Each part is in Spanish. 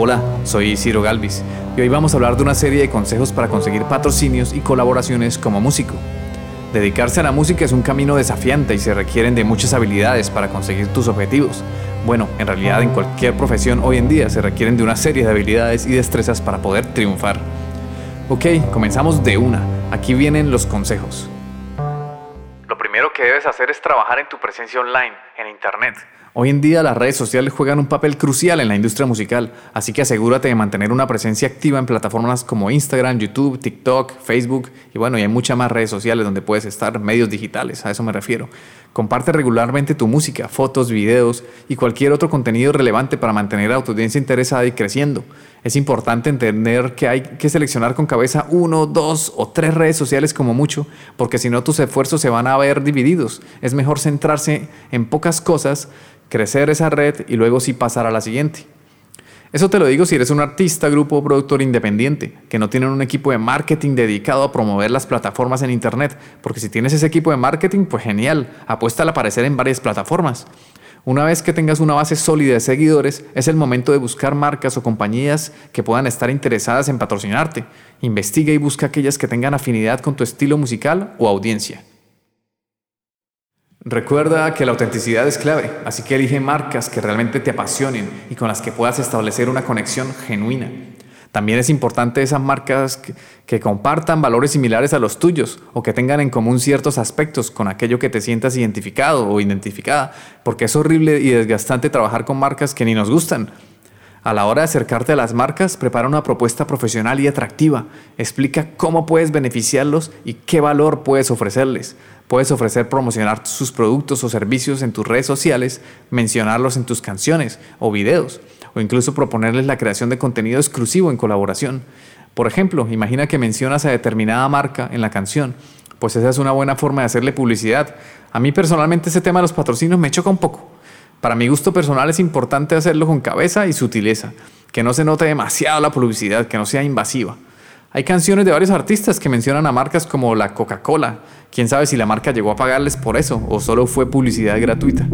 Hola, soy Ciro Galvis y hoy vamos a hablar de una serie de consejos para conseguir patrocinios y colaboraciones como músico. Dedicarse a la música es un camino desafiante y se requieren de muchas habilidades para conseguir tus objetivos. Bueno, en realidad en cualquier profesión hoy en día se requieren de una serie de habilidades y destrezas para poder triunfar. Ok, comenzamos de una. Aquí vienen los consejos. Lo primero que debes hacer es trabajar en tu presencia online, en Internet. Hoy en día las redes sociales juegan un papel crucial en la industria musical, así que asegúrate de mantener una presencia activa en plataformas como Instagram, YouTube, TikTok, Facebook y bueno, y hay muchas más redes sociales donde puedes estar, medios digitales, a eso me refiero. Comparte regularmente tu música, fotos, videos y cualquier otro contenido relevante para mantener a tu audiencia interesada y creciendo. Es importante entender que hay que seleccionar con cabeza uno, dos o tres redes sociales como mucho, porque si no tus esfuerzos se van a ver divididos. Es mejor centrarse en pocas cosas crecer esa red y luego sí pasar a la siguiente. Eso te lo digo si eres un artista, grupo o productor independiente, que no tienen un equipo de marketing dedicado a promover las plataformas en Internet, porque si tienes ese equipo de marketing, pues genial, apuesta al aparecer en varias plataformas. Una vez que tengas una base sólida de seguidores, es el momento de buscar marcas o compañías que puedan estar interesadas en patrocinarte. Investiga y busca aquellas que tengan afinidad con tu estilo musical o audiencia. Recuerda que la autenticidad es clave, así que elige marcas que realmente te apasionen y con las que puedas establecer una conexión genuina. También es importante esas marcas que, compartan valores similares a los tuyos o que tengan en común ciertos aspectos con aquello que te sientas identificado o identificada, porque es horrible y desgastante trabajar con marcas que ni nos gustan. A la hora de acercarte a las marcas, prepara una propuesta profesional y atractiva. Explica cómo puedes beneficiarlos y qué valor puedes ofrecerles. Puedes ofrecer promocionar sus productos o servicios en tus redes sociales, mencionarlos en tus canciones o videos, o incluso proponerles la creación de contenido exclusivo en colaboración. Por ejemplo, imagina que mencionas a determinada marca en la canción, pues esa es una buena forma de hacerle publicidad. A mí personalmente ese tema de los patrocinios me choca un poco. Para mi gusto personal es importante hacerlo con cabeza y sutileza, que no se note demasiado la publicidad, que no sea invasiva. Hay canciones de varios artistas que mencionan a marcas como la Coca-Cola. Quién sabe si la marca llegó a pagarles por eso o solo fue publicidad gratuita.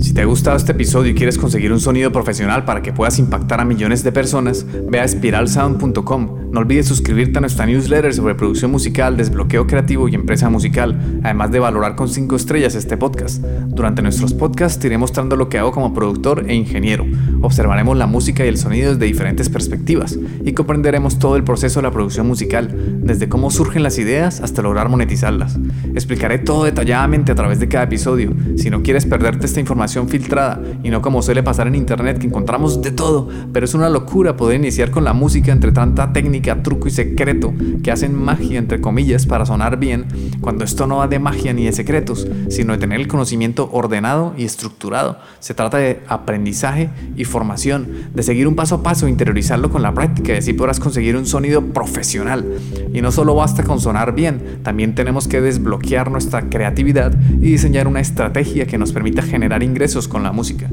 Si te ha gustado este episodio y quieres conseguir un sonido profesional para que puedas impactar a millones de personas, ve a spiralsound.com no olvides suscribirte a nuestra newsletter sobre producción musical, desbloqueo creativo y empresa musical, además de valorar con 5 estrellas este podcast. Durante nuestros podcasts te iré mostrando lo que hago como productor e ingeniero. Observaremos la música y el sonido desde diferentes perspectivas y comprenderemos todo el proceso de la producción musical, desde cómo surgen las ideas hasta lograr monetizarlas. Explicaré todo detalladamente a través de cada episodio. Si no quieres perderte esta información filtrada y no como suele pasar en internet que encontramos de todo, pero es una locura poder iniciar con la música entre tanta técnica truco y secreto que hacen magia, entre comillas, para sonar bien, cuando esto no va de magia ni de secretos, sino de tener el conocimiento ordenado y estructurado. Se trata de aprendizaje y formación, de seguir un paso a paso, interiorizarlo con la práctica y así podrás conseguir un sonido profesional. Y no solo basta con sonar bien, también tenemos que desbloquear nuestra creatividad y diseñar una estrategia que nos permita generar ingresos con la música.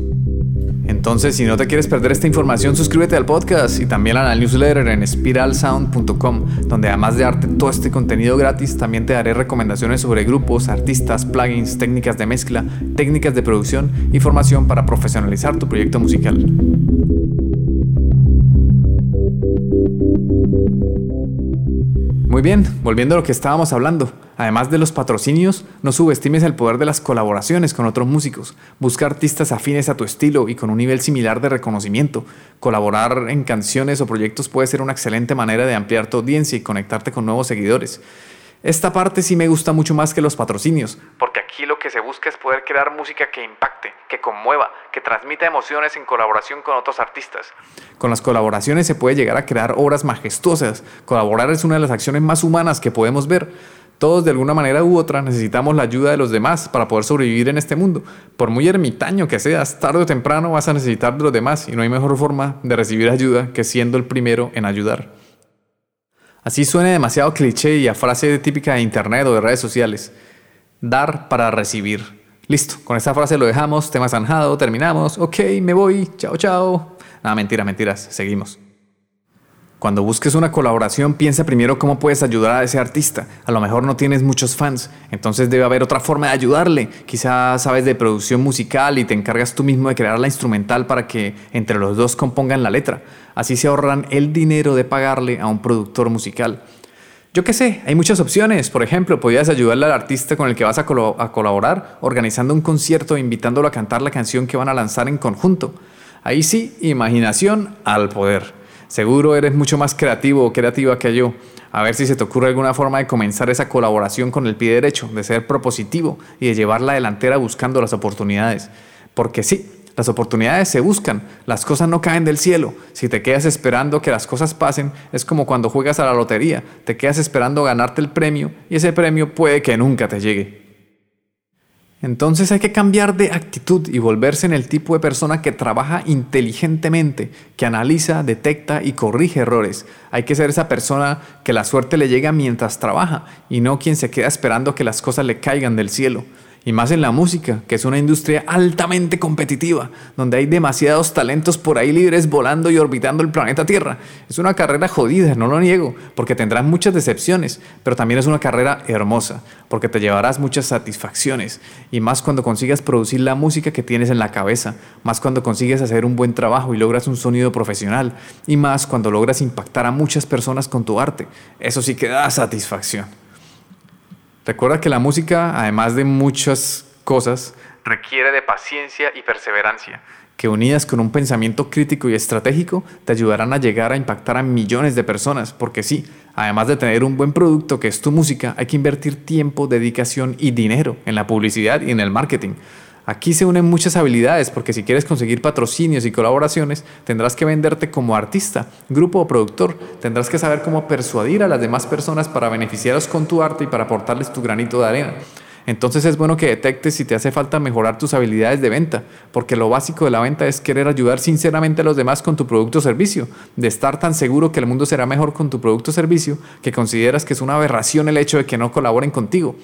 Entonces, si no te quieres perder esta información, suscríbete al podcast y también a la newsletter en spiralsound.com, donde además de darte todo este contenido gratis, también te daré recomendaciones sobre grupos, artistas, plugins, técnicas de mezcla, técnicas de producción y formación para profesionalizar tu proyecto musical. Muy bien, volviendo a lo que estábamos hablando. Además de los patrocinios, no subestimes el poder de las colaboraciones con otros músicos. Busca artistas afines a tu estilo y con un nivel similar de reconocimiento. Colaborar en canciones o proyectos puede ser una excelente manera de ampliar tu audiencia y conectarte con nuevos seguidores. Esta parte sí me gusta mucho más que los patrocinios, porque aquí lo que se busca es poder crear música que impacte, que conmueva, que transmita emociones en colaboración con otros artistas. Con las colaboraciones se puede llegar a crear obras majestuosas. Colaborar es una de las acciones más humanas que podemos ver. Todos de alguna manera u otra necesitamos la ayuda de los demás para poder sobrevivir en este mundo. Por muy ermitaño que seas, tarde o temprano vas a necesitar de los demás y no hay mejor forma de recibir ayuda que siendo el primero en ayudar. Así suene demasiado cliché y a frase típica de internet o de redes sociales. Dar para recibir. Listo, con esta frase lo dejamos, tema zanjado, terminamos, ok, me voy, chao, chao. Nada, mentira, mentiras, seguimos. Cuando busques una colaboración, piensa primero cómo puedes ayudar a ese artista. A lo mejor no tienes muchos fans, entonces debe haber otra forma de ayudarle. Quizás sabes de producción musical y te encargas tú mismo de crear la instrumental para que entre los dos compongan la letra. Así se ahorran el dinero de pagarle a un productor musical. Yo qué sé, hay muchas opciones. Por ejemplo, podrías ayudarle al artista con el que vas a, a colaborar organizando un concierto e invitándolo a cantar la canción que van a lanzar en conjunto. Ahí sí, imaginación al poder. Seguro eres mucho más creativo o creativa que yo. A ver si se te ocurre alguna forma de comenzar esa colaboración con el pie derecho, de ser propositivo y de llevar la delantera buscando las oportunidades. Porque sí, las oportunidades se buscan, las cosas no caen del cielo. Si te quedas esperando que las cosas pasen, es como cuando juegas a la lotería, te quedas esperando ganarte el premio y ese premio puede que nunca te llegue. Entonces hay que cambiar de actitud y volverse en el tipo de persona que trabaja inteligentemente, que analiza, detecta y corrige errores. Hay que ser esa persona que la suerte le llega mientras trabaja y no quien se queda esperando que las cosas le caigan del cielo y más en la música, que es una industria altamente competitiva, donde hay demasiados talentos por ahí libres volando y orbitando el planeta Tierra. Es una carrera jodida, no lo niego, porque tendrás muchas decepciones, pero también es una carrera hermosa, porque te llevarás muchas satisfacciones, y más cuando consigas producir la música que tienes en la cabeza, más cuando consigues hacer un buen trabajo y logras un sonido profesional, y más cuando logras impactar a muchas personas con tu arte. Eso sí que da satisfacción. Recuerda que la música, además de muchas cosas, requiere de paciencia y perseverancia, que unidas con un pensamiento crítico y estratégico te ayudarán a llegar a impactar a millones de personas, porque sí, además de tener un buen producto que es tu música, hay que invertir tiempo, dedicación y dinero en la publicidad y en el marketing. Aquí se unen muchas habilidades porque si quieres conseguir patrocinios y colaboraciones, tendrás que venderte como artista, grupo o productor. Tendrás que saber cómo persuadir a las demás personas para beneficiarlos con tu arte y para aportarles tu granito de arena. Entonces es bueno que detectes si te hace falta mejorar tus habilidades de venta, porque lo básico de la venta es querer ayudar sinceramente a los demás con tu producto o servicio, de estar tan seguro que el mundo será mejor con tu producto o servicio que consideras que es una aberración el hecho de que no colaboren contigo.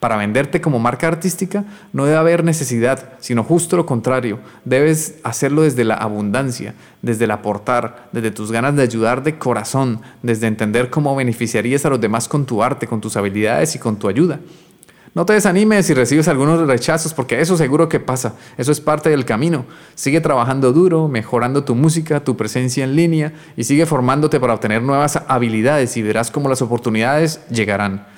Para venderte como marca artística no debe haber necesidad, sino justo lo contrario. Debes hacerlo desde la abundancia, desde el aportar, desde tus ganas de ayudar de corazón, desde entender cómo beneficiarías a los demás con tu arte, con tus habilidades y con tu ayuda. No te desanimes si recibes algunos rechazos, porque eso seguro que pasa. Eso es parte del camino. Sigue trabajando duro, mejorando tu música, tu presencia en línea y sigue formándote para obtener nuevas habilidades y verás cómo las oportunidades llegarán.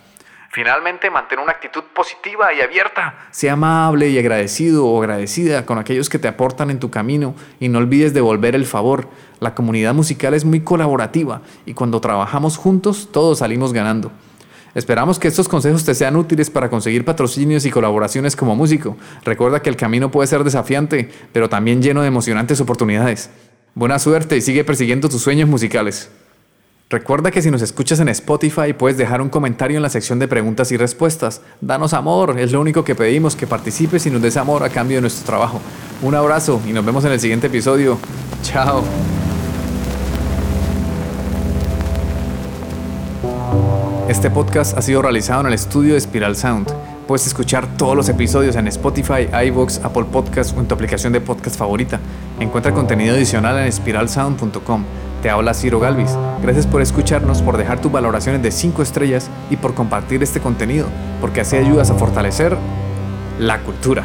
Finalmente, mantén una actitud positiva y abierta. Sea amable y agradecido o agradecida con aquellos que te aportan en tu camino y no olvides devolver el favor. La comunidad musical es muy colaborativa y cuando trabajamos juntos todos salimos ganando. Esperamos que estos consejos te sean útiles para conseguir patrocinios y colaboraciones como músico. Recuerda que el camino puede ser desafiante, pero también lleno de emocionantes oportunidades. Buena suerte y sigue persiguiendo tus sueños musicales. Recuerda que si nos escuchas en Spotify puedes dejar un comentario en la sección de preguntas y respuestas. Danos amor, es lo único que pedimos, que participes y nos des amor a cambio de nuestro trabajo. Un abrazo y nos vemos en el siguiente episodio. Chao. Este podcast ha sido realizado en el estudio de Spiral Sound. Puedes escuchar todos los episodios en Spotify, iVoox, Apple Podcasts o en tu aplicación de podcast favorita. Encuentra contenido adicional en spiralsound.com. Te habla Ciro Galvis. Gracias por escucharnos, por dejar tus valoraciones de 5 estrellas y por compartir este contenido, porque así ayudas a fortalecer la cultura.